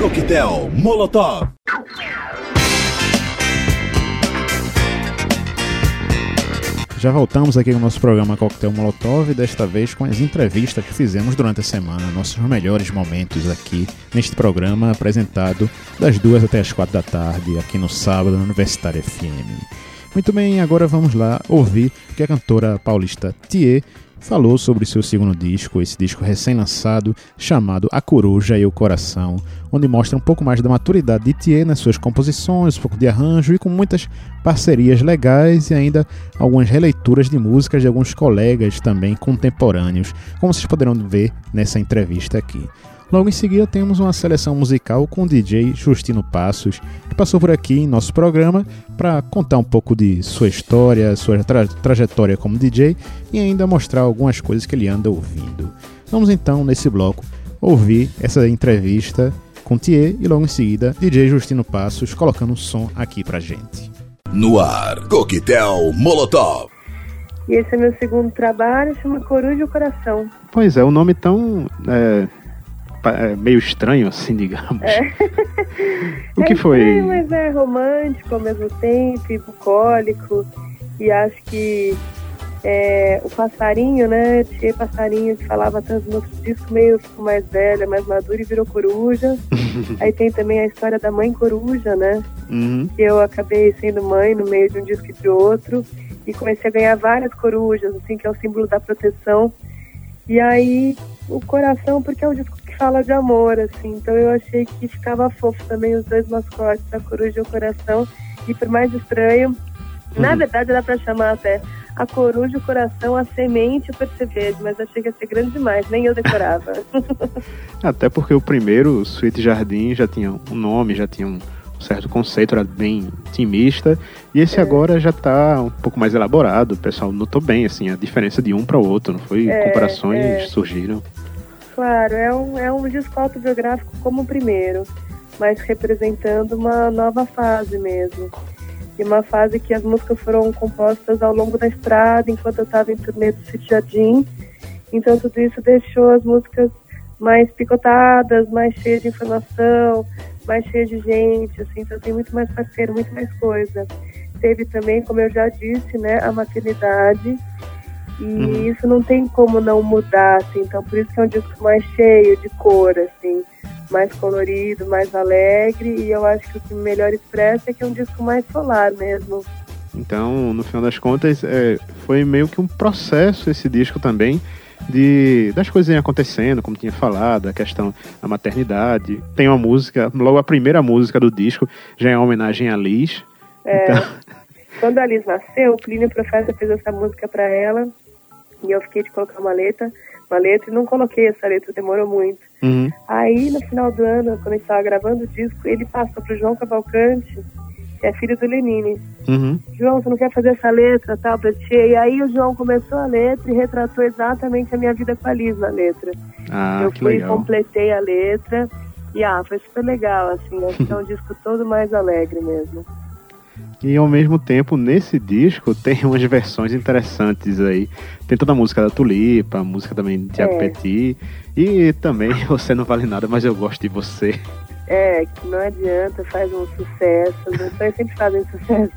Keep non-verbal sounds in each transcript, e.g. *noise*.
Coquetel Molotov. Já voltamos aqui com o nosso programa Coquetel Molotov, desta vez com as entrevistas que fizemos durante a semana, nossos melhores momentos aqui neste programa apresentado das duas até as quatro da tarde, aqui no sábado, na Universitária FM. Muito bem, agora vamos lá ouvir o que a cantora paulista Thier falou sobre seu segundo disco, esse disco recém-lançado chamado A Coruja e o Coração, onde mostra um pouco mais da maturidade de Thier nas suas composições, um pouco de arranjo e com muitas parcerias legais e ainda algumas releituras de músicas de alguns colegas também contemporâneos, como vocês poderão ver nessa entrevista aqui. Logo em seguida temos uma seleção musical com o DJ Justino Passos, que passou por aqui em nosso programa para contar um pouco de sua história, sua tra trajetória como DJ e ainda mostrar algumas coisas que ele anda ouvindo. Vamos então, nesse bloco, ouvir essa entrevista com Thier e logo em seguida DJ Justino Passos colocando um som aqui pra gente. No ar, Coquetel Molotov. E esse é meu segundo trabalho, chama Coruja e Coração. Pois é, o nome tão é, meio estranho, assim, *laughs* digamos. É. o que é foi? Estranho, mas é romântico ao mesmo tempo, e bucólico. E acho que é, o passarinho, né? Tinha passarinho que falava tanto no disco, meio ficou mais velha, mais madura e virou coruja. *laughs* Aí tem também a história da mãe coruja, né? Uhum. Que eu acabei sendo mãe no meio de um disco e de outro. E comecei a ganhar várias corujas, assim, que é o símbolo da proteção. E aí, o coração, porque é um disco fala de amor, assim. Então eu achei que ficava fofo também os dois mascotes, a coruja e o coração. E por mais estranho, uhum. na verdade dá para chamar até a coruja, o coração, a semente e o percevejo, mas achei que ia ser grande demais, nem eu decorava. *laughs* até porque o primeiro, Sweet Jardim, já tinha um nome, já tinha um certo conceito, era bem intimista, e esse é. agora já está um pouco mais elaborado, o pessoal notou bem, assim, a diferença de um para o outro, não foi? É, Comparações é. surgiram. Claro, é um, é um disco autobiográfico como o primeiro, mas representando uma nova fase mesmo. E uma fase que as músicas foram compostas ao longo da estrada, enquanto eu estava em turnê do City Jardim. Então tudo isso deixou as músicas mais picotadas, mais cheias de informação, mais cheias de gente, assim, então tem muito mais parceiro, muito mais coisa. Teve também, como eu já disse, né, a maternidade, e uhum. isso não tem como não mudar, assim. Então, por isso que é um disco mais cheio de cor, assim. Mais colorido, mais alegre. E eu acho que o que melhor expressa é que é um disco mais solar mesmo. Então, no final das contas, é, foi meio que um processo esse disco também de das coisas acontecendo, como tinha falado, a questão da maternidade. Tem uma música, logo a primeira música do disco já é uma homenagem a Liz. É, então... Quando a Liz nasceu, o Plínio Profeta fez essa música para ela e eu fiquei de colocar uma letra, uma letra e não coloquei essa letra, demorou muito. Uhum. Aí no final do ano, quando a gente estava gravando o disco, ele passou pro João Cavalcante, que é filho do Lenine. Uhum. João, você não quer fazer essa letra, tal, pra ti? E aí o João começou a letra e retratou exatamente a minha vida com a Liz na letra. Ah, eu fui, legal. completei a letra e ah, foi super legal, assim, acho que é um *laughs* disco todo mais alegre mesmo. E ao mesmo tempo, nesse disco, *laughs* tem umas versões interessantes aí. Tem toda a música da Tulipa, música também de Tiago é. Petit. E também *laughs* Você Não Vale Nada, mas eu gosto de você. É, que não adianta, faz um sucesso. Os canções sempre fazem sucesso.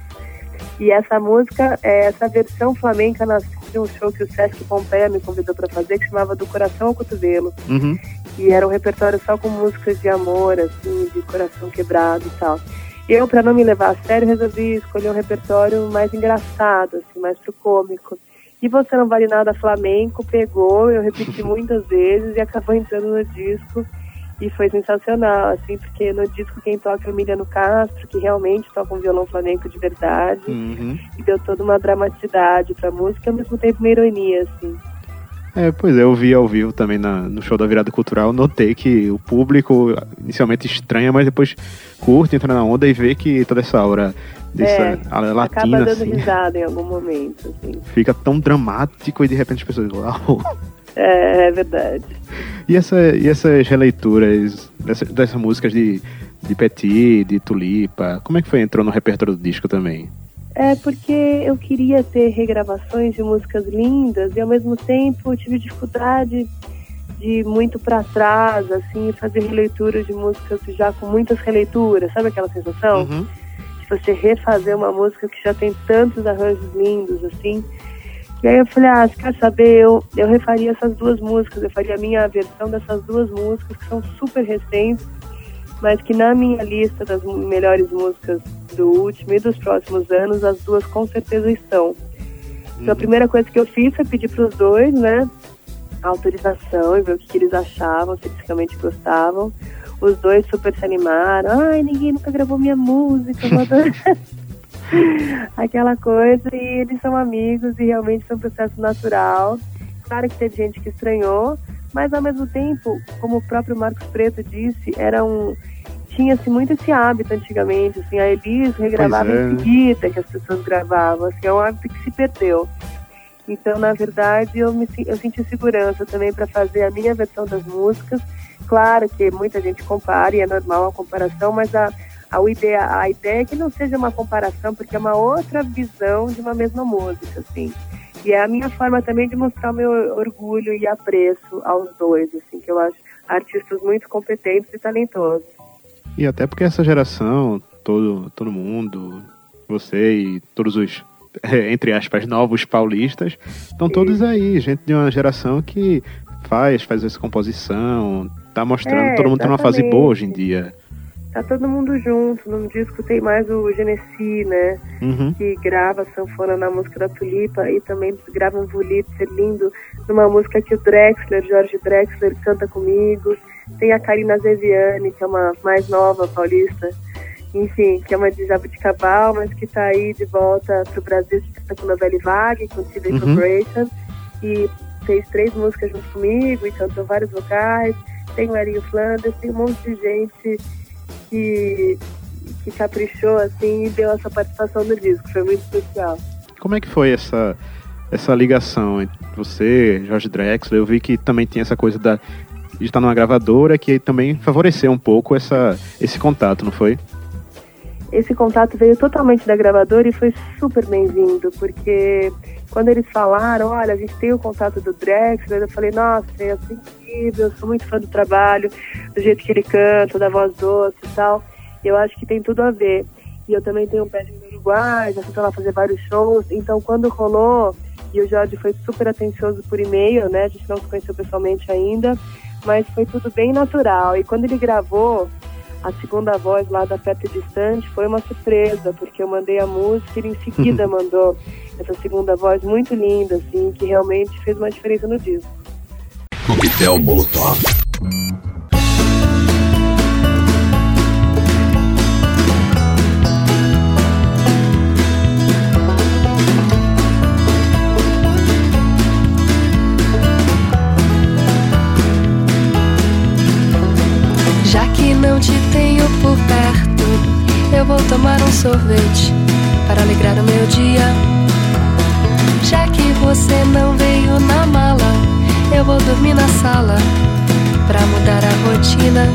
E essa música, é, essa versão flamenca nasceu de um show que o Sesc Pompeia me convidou para fazer, que chamava Do Coração ao Cotovelo. Uhum. E era um repertório só com músicas de amor, assim, de coração quebrado e tal. Eu, para não me levar a sério, resolvi escolher um repertório mais engraçado, assim, mais pro cômico. E Você Não Vale Nada Flamenco pegou, eu repeti *laughs* muitas vezes e acabou entrando no disco. E foi sensacional, assim, porque no disco quem toca é o Emiliano Castro, que realmente toca um violão flamenco de verdade. Uhum. E deu toda uma dramaticidade pra música e ao mesmo tempo uma ironia, assim. É, pois é, eu vi ao vivo também na, no show da Virada Cultural, notei que o público inicialmente estranha, mas depois curte, entra na onda e vê que toda essa aura dessa é, latina, acaba dando assim, risada em algum momento, assim. Fica tão dramático e de repente as pessoas, uau! É, é verdade. E, essa, e essas releituras dessas, dessas músicas de, de Petit, de Tulipa, como é que foi? Entrou no repertório do disco também? É porque eu queria ter regravações de músicas lindas e ao mesmo tempo tive dificuldade de ir muito para trás, assim, fazer releituras de músicas já com muitas releituras, sabe aquela sensação? Uhum. De você refazer uma música que já tem tantos arranjos lindos, assim. E aí eu falei, ah, você quer saber? Eu, eu refaria essas duas músicas, eu faria a minha versão dessas duas músicas que são super recentes, mas que na minha lista das melhores músicas do último e dos próximos anos, as duas com certeza estão. Então a primeira coisa que eu fiz foi pedir para os dois, né, autorização e ver o que, que eles achavam, se eles realmente gostavam. Os dois super se animaram. Ai, ninguém nunca gravou minha música, vou adorar." *laughs* aquela coisa. E eles são amigos e realmente foi um processo natural. Claro que teve gente que estranhou, mas ao mesmo tempo, como o próprio Marcos Preto disse, era um tinha-se muito esse hábito antigamente, assim, a Elis regravava é, em seguida que as pessoas gravavam, assim, é um hábito que se perdeu. Então, na verdade, eu, me, eu senti segurança também para fazer a minha versão das músicas. Claro que muita gente compara e é normal a comparação, mas a, a, ideia, a ideia é que não seja uma comparação, porque é uma outra visão de uma mesma música, assim. E é a minha forma também de mostrar o meu orgulho e apreço aos dois, assim, que eu acho artistas muito competentes e talentosos. E até porque essa geração, todo, todo mundo, você e todos os, eh, *laughs* entre aspas, novos paulistas, estão todos aí, gente de uma geração que faz, faz essa composição, tá mostrando, É, todo mundo tá numa fase boa hoje em dia. Tá todo mundo junto, num disco tem mais o Genesi, né? Uhum. que grava sanfona na música da Tulipa e também grava um Wurlitzer lindo numa música que o Drexler, Jorge Drexler, canta comigo. Tem a Karina Zeviane, que é uma mais nova paulista, enfim, que é uma de Jabuticabal, mas que está aí de volta pro Brasil, que canta com Novelle Vague, com TV Uhum. Corporation, e fez três músicas junto comigo e cantou vários vocais. Tem o Erinho Flanders, tem um monte de gente que, que caprichou assim e deu essa participação no disco. Foi muito especial. Como é que foi essa, essa ligação entre você, Jorge Drexler? Eu vi que também tinha essa coisa da, de estar numa gravadora que também favoreceu um pouco essa, esse contato, não foi? Esse contato veio totalmente da gravadora e foi super bem-vindo, porque quando eles falaram, olha, a gente tem o contato do Drexler, eu falei, nossa, é incrível, sou muito fã do trabalho, do jeito que ele canta, da voz doce e tal. Eu acho que tem tudo a ver. E eu também tenho um pé no Uruguai, já fui lá fazer vários shows, então quando rolou, e o Jorge foi super atencioso por e-mail, né, a gente não se conheceu pessoalmente ainda, mas foi tudo bem natural. E quando ele gravou, a segunda voz lá da Perto e Distante foi uma surpresa, porque eu mandei a música e ele em seguida *laughs* mandou essa segunda voz muito linda, assim, que realmente fez uma diferença no disco. Coquetel Molotov. Um sorvete para alegrar o meu dia. Já que você não veio na mala, eu vou dormir na sala para mudar a rotina.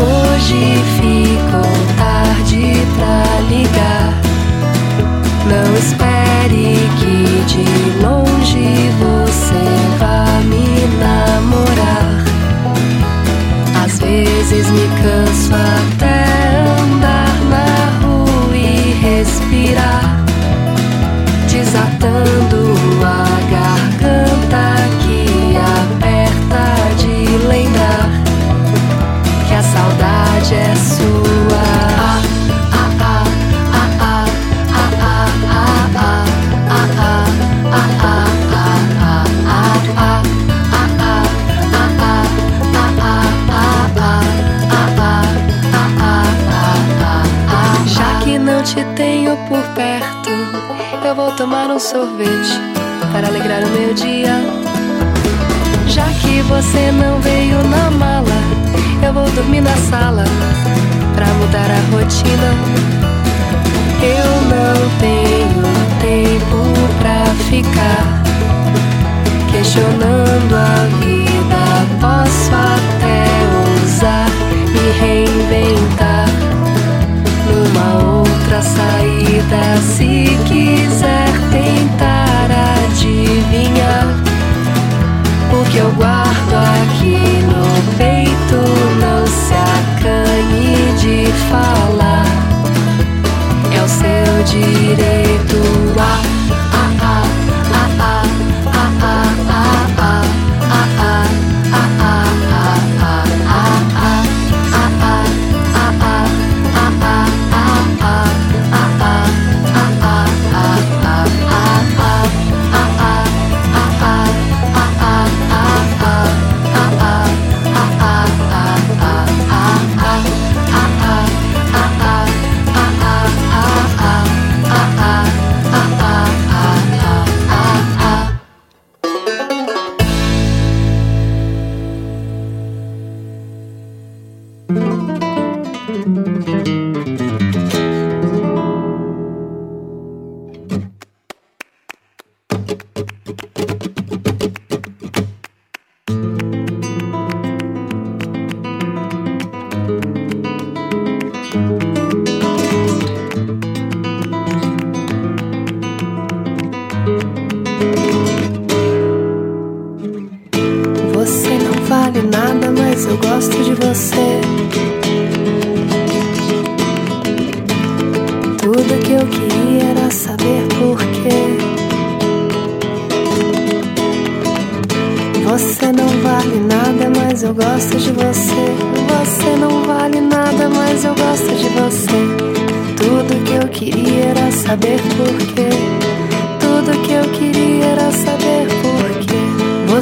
Hoje ficou tarde pra ligar. Não espere que de longe você vá me namorar. Às vezes me canso até desatando tomar um sorvete para alegrar o meu dia. Já que você não veio na mala, eu vou dormir na sala para mudar a rotina. Eu não tenho tempo pra ficar questionando a vida. Posso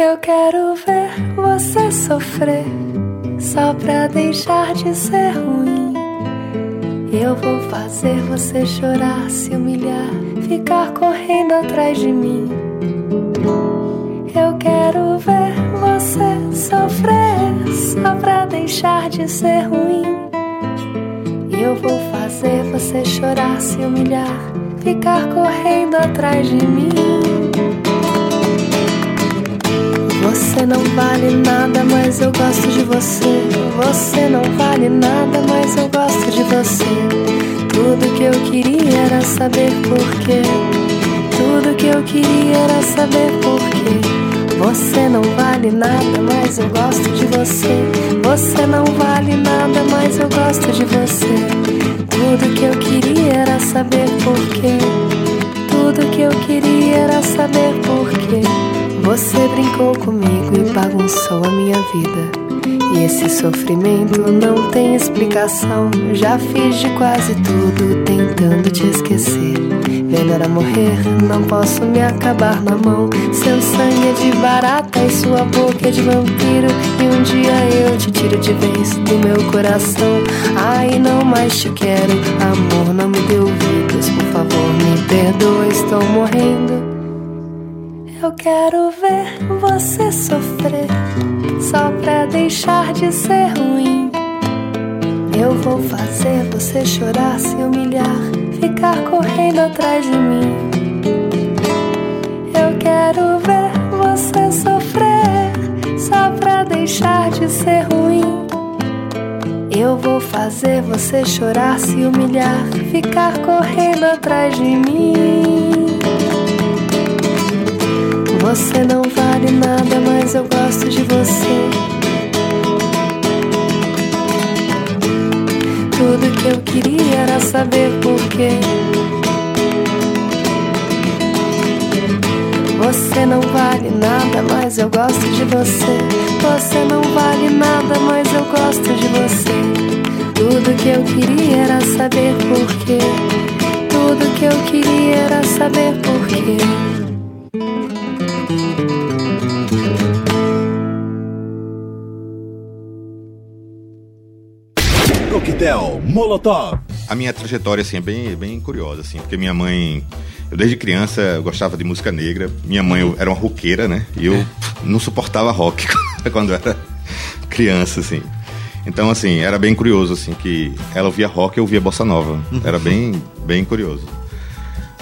Eu quero ver você sofrer, só pra deixar de ser ruim. Eu vou fazer você chorar, se humilhar, ficar correndo atrás de mim. Eu quero ver você sofrer só pra deixar de ser ruim. Eu vou fazer você chorar, se humilhar, ficar correndo atrás de mim. Você não vale nada, mas eu gosto de você. Você não vale nada, mas eu gosto de você. Tudo que eu queria era saber porquê. Tudo que eu queria era saber porquê. Você não vale nada, mas eu gosto de você. Você não vale nada, mas eu gosto de você. Tudo que eu queria era saber porquê. Tudo que eu queria era saber porquê. Você brincou comigo e bagunçou a minha vida. E esse sofrimento não tem explicação. Já fiz de quase tudo tentando te esquecer. Melhor a morrer, não posso me acabar na mão. Seu sangue é de barata e sua boca é de vampiro. E um dia eu te tiro de vez do meu coração. Ai, não mais te quero, amor, não me dê ouvidos. Por favor, me perdoa, estou morrendo. Eu quero ver você sofrer, só pra deixar de ser ruim. Eu vou fazer você chorar, se humilhar ficar correndo atrás de mim. Eu quero ver você sofrer só pra deixar de ser ruim. Eu vou fazer você chorar, se humilhar, ficar correndo atrás de mim. Você não vale nada, mas eu gosto de você. Tudo que eu queria era saber porquê. Você não vale nada, mas eu gosto de você. Você não vale nada, mas eu gosto de você. Tudo que eu queria era saber porquê. Tudo que eu queria era saber porquê. Coquetel Molotov. A minha trajetória assim é bem, bem curiosa assim, porque minha mãe eu desde criança gostava de música negra. Minha mãe era uma roqueira, né? E eu não suportava rock *laughs* quando era criança assim. Então assim, era bem curioso assim que ela ouvia rock e eu ouvia bossa nova. Era bem bem curioso.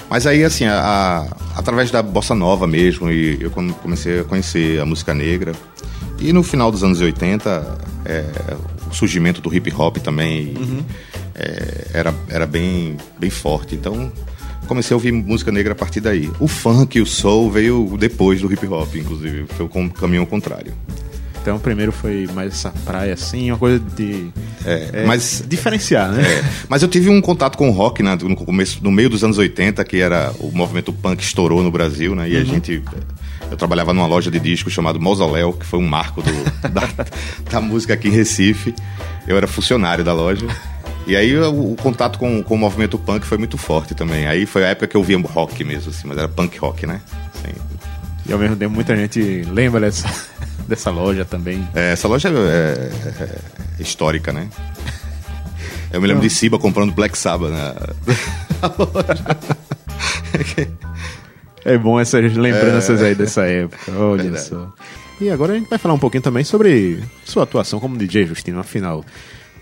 Mas aí, assim, a, a, através da bossa nova mesmo, e eu comecei a conhecer a música negra. E no final dos anos 80, é, o surgimento do hip hop também uhum. é, era, era bem, bem forte. Então comecei a ouvir música negra a partir daí. O funk e o soul veio depois do hip hop, inclusive. Foi o caminho ao contrário. Então, primeiro foi mais essa praia, assim, uma coisa de. É, é, mas, diferenciar, né? É, mas eu tive um contato com o rock né, no começo, no meio dos anos 80, que era o movimento punk estourou no Brasil, né? E uhum. a gente eu trabalhava numa loja de discos chamado Mausoléu, que foi um marco do, *laughs* da, da, música aqui em Recife. Eu era funcionário da loja. E aí o, o contato com, com o movimento punk foi muito forte também. Aí foi a época que eu via rock mesmo, assim, mas era punk rock, né? Assim, E ao mesmo tempo muita gente lembra dessa, *laughs* dessa loja também. é, essa loja é, é- é histórica, né? Eu me lembro de Siba comprando Black Sabbath né? *laughs* na loja. É bom essas lembranças aí dessa época, olha Verdade. só. E agora a gente vai falar um pouquinho também sobre sua atuação como DJ, Justino, afinal.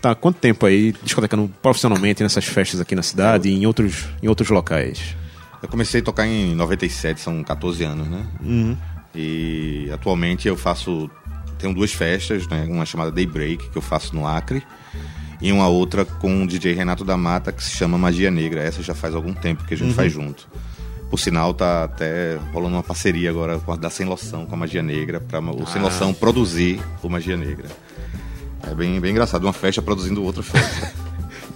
Tá há quanto tempo aí discotecando profissionalmente nessas festas aqui na cidade e em outros, em outros locais? Eu comecei a tocar em 97, são 14 anos, né? E atualmente eu faço. Tenho duas festas, né? Uma chamada Daybreak, que eu faço no Acre, e uma outra com o DJ Renato da Mata, que se chama Magia Negra. Essa já faz algum tempo que a gente faz junto. Por sinal, tá até rolando uma parceria agora com a da Sem Loção, com a Magia Negra, para o Sem Loção produzir o Magia Negra. É bem, bem engraçado, uma festa produzindo outra festa. *laughs*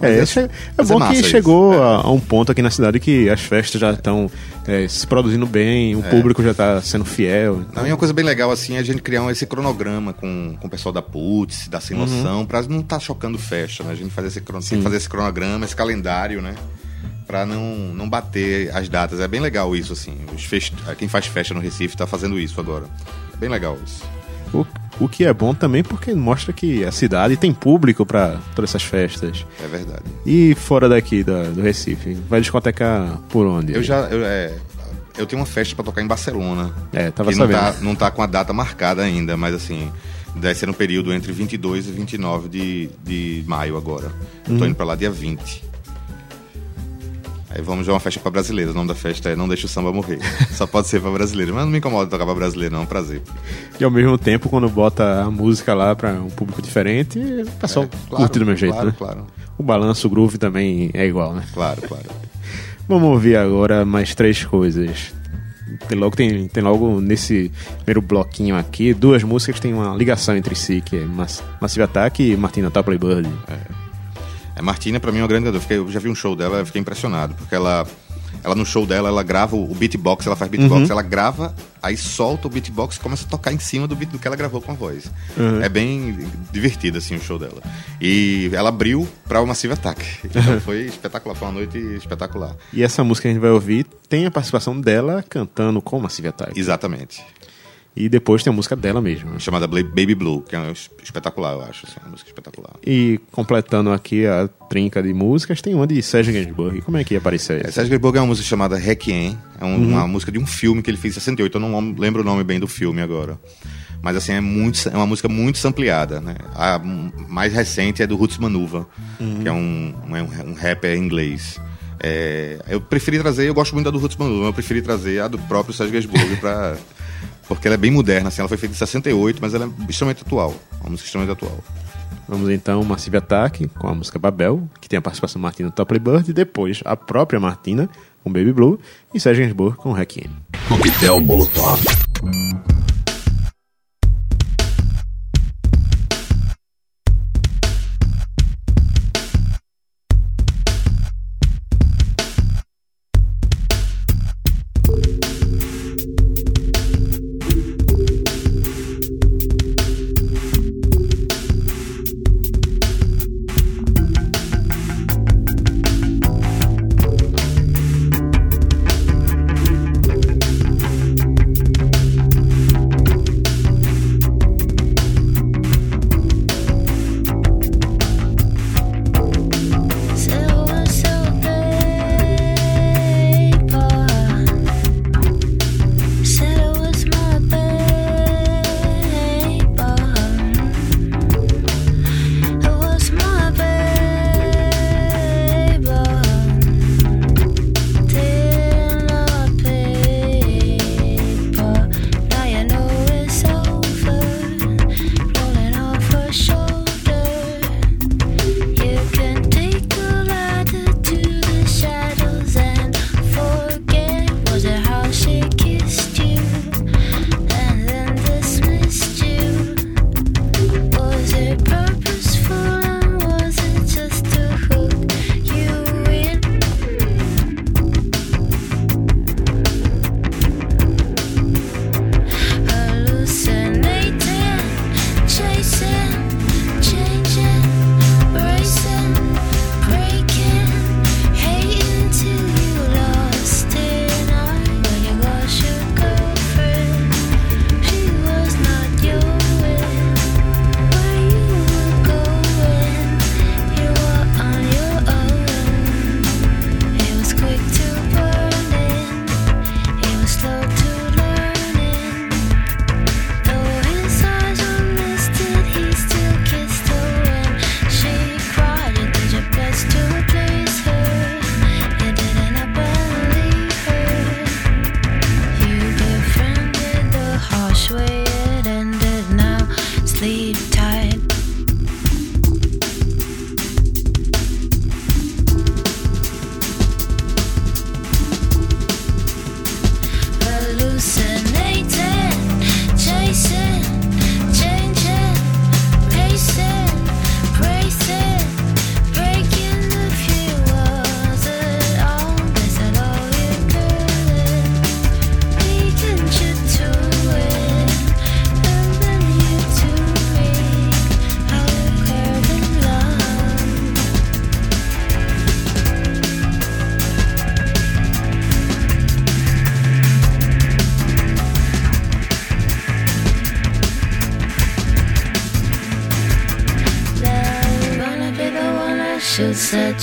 É, Mas che- é mas bom que isso. chegou É. a, a um ponto aqui na cidade que as festas já estão é, se produzindo bem, o público já está sendo fiel. Não, e uma coisa bem legal assim é a gente criar um- esse cronograma com, com o pessoal da Putz, da Sem Noção, pra não estar chocando festa, né? A gente faz esse, tem que fazer esse cronograma, esse calendário, né? Pra não, não bater as datas. É bem legal isso, assim. Os fest... Quem faz festa no Recife tá fazendo isso agora. É bem legal isso. O, o que é bom também porque mostra que a cidade tem público para todas essas festas. É verdade. E fora daqui da- do Recife, vai discotecar por onde? Eu já. Eu, é, eu tenho uma festa pra tocar em Barcelona. É, tava que não sabendo. tá, não tá com a data marcada ainda, mas assim, deve ser no período entre 22 e 29 de, de maio agora. Uhum. tô indo pra lá dia 20. Aí vamos ver uma festa pra brasileiros. O nome da festa é Não Deixa o Samba Morrer. Só pode ser pra brasileiro. Mas não me incomoda tocar pra brasileiro, não. É um prazer. E ao mesmo tempo, quando bota a música lá para um público diferente, o pessoal É, claro, curte do mesmo jeito, claro, né? claro. O balanço, o groove também é igual, né? Claro, claro. *laughs* Vamos ouvir agora mais três coisas. Tem logo, tem, tem logo nesse primeiro bloquinho aqui duas músicas que têm uma ligação entre si, que é Mass- Massive Attack e Martina Topley Bird. É, Martina, pra mim, é uma grande. Fiquei- eu já vi um show dela, eu fiquei impressionado. Porque ela, ela no show dela, ela grava o, o beatbox, ela faz beatbox, ela grava, aí solta o beatbox e começa a tocar em cima do beat do que ela gravou com a voz. É bem divertido, assim, o show dela. E ela abriu pra o Massive Attack. *laughs* Então foi espetacular, foi uma noite espetacular. E essa música que a gente vai ouvir tem a participação dela cantando com Massive Attack. Exatamente. E depois tem a música dela mesma. Chamada Baby Blue, que é um es- espetacular, eu acho. Assim, uma música espetacular. E completando aqui a trinca de músicas, tem uma de Serge Gainsbourg. Como é que ia aparecer É? Sérgio Gainsbourg é uma música chamada Requiem, é um- uma música de um filme que ele fez em 68, eu não lembro o nome bem do filme agora. Mas assim, é, muito, é uma música muito sampleada, né? A mais recente é do Roots Manuva, que é um, um, um rapper inglês. É, eu preferi trazer, eu gosto muito da do Roots Manuva, mas eu preferi trazer a do próprio Sérgio Gainsbourg pra... Porque ela é bem moderna, assim, ela foi feita em 68, mas ela é extremamente atual. Uma música extremamente atual. Vamos então Massive Attack com a música Babel, que tem a participação de Martina Topley Bird, e depois a própria Martina com Baby Blue e Serge Gainsbourg com Requiem. Coquetel Molotov.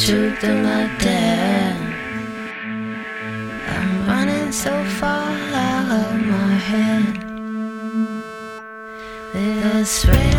Truth in my dad. I'm running so far out of my head. This rain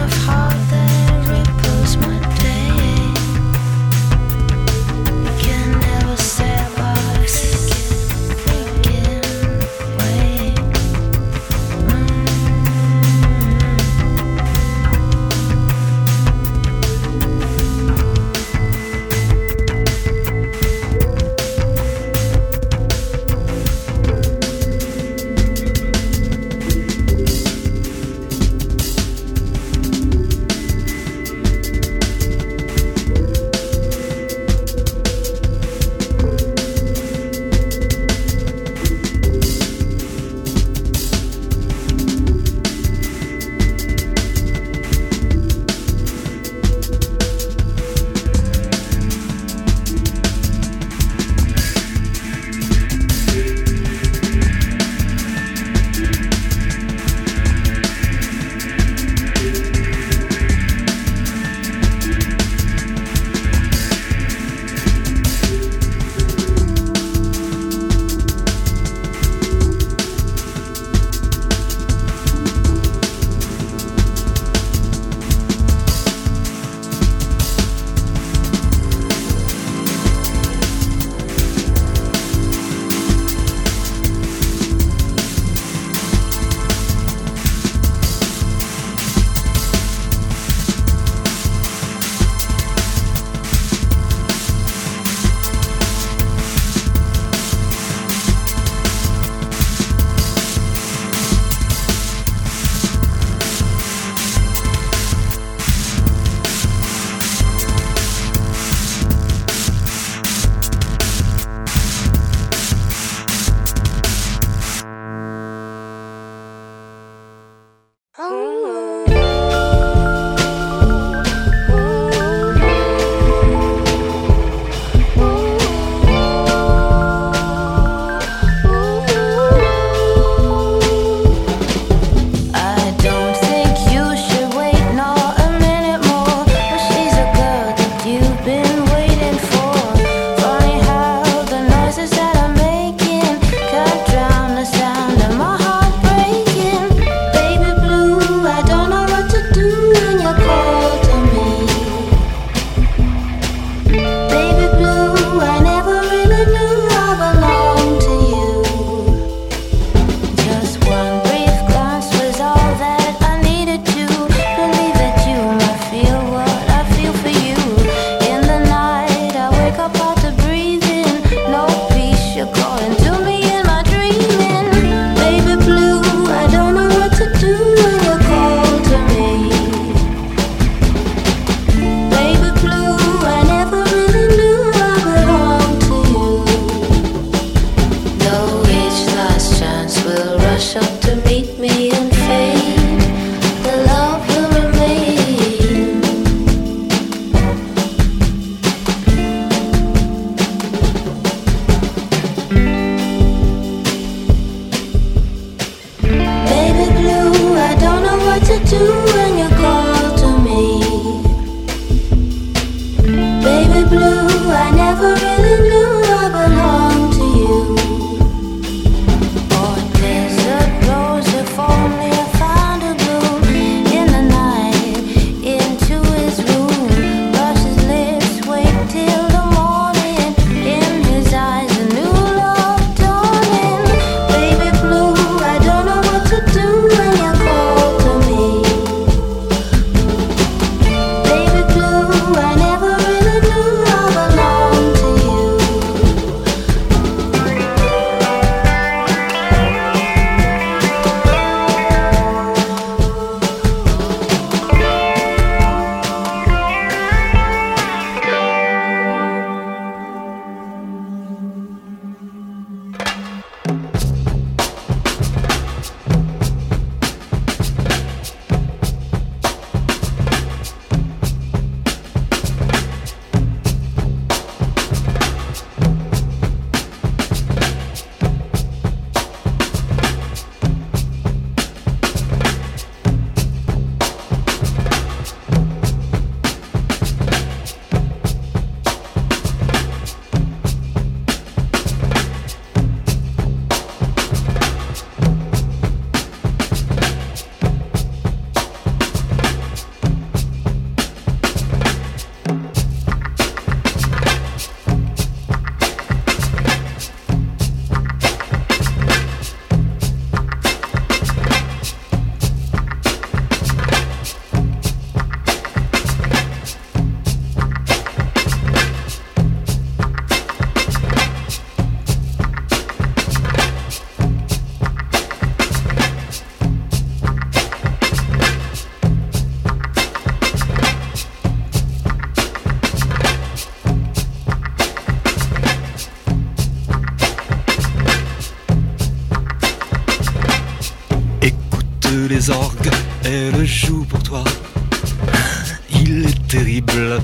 terrible,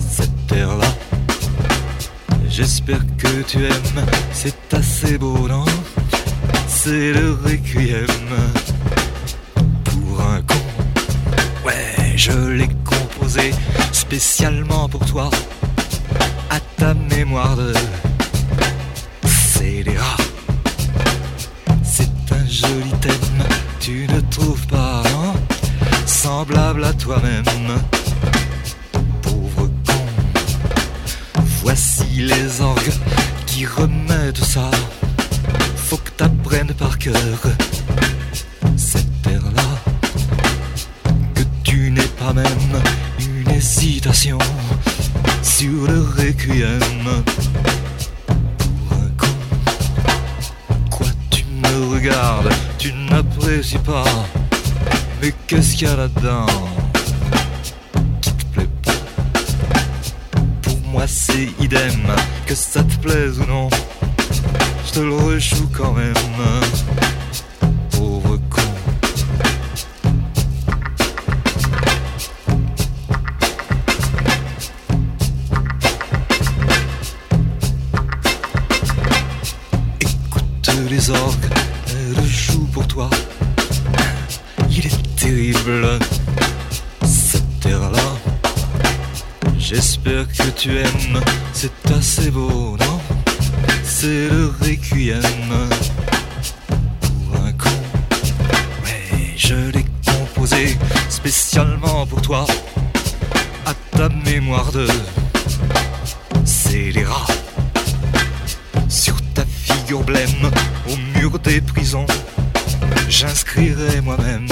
cette air-là. J'espère que tu aimes, c'est assez beau, non? C'est le requiem pour un con. Ouais, je l'ai composé spécialement pour toi, à ta mémoire de scélérat. À toi-même, pauvre con. Voici les orgues qui remettent ça. Faut que t'apprennes par cœur cette terre-là. Que tu n'aies pas même une hésitation sur le requiem. Pour un con. Quoi, tu me regardes, tu n'apprécies pas. Mais qu'est-ce qu'il y a là-dedans qui te plaît Pour moi, c'est idem, que ça te plaise ou non. Je te le rejoue quand même. Pauvre con. Écoute les orgues, elles jouent pour toi. Terrible, cette terre-là. J'espère que tu aimes, c'est assez beau, non? C'est le requiem pour un con. Mais je l'ai composé spécialement pour toi, à ta mémoire de scélérat. Sur ta figure blême, au mur des prisons, j'inscrirai moi-même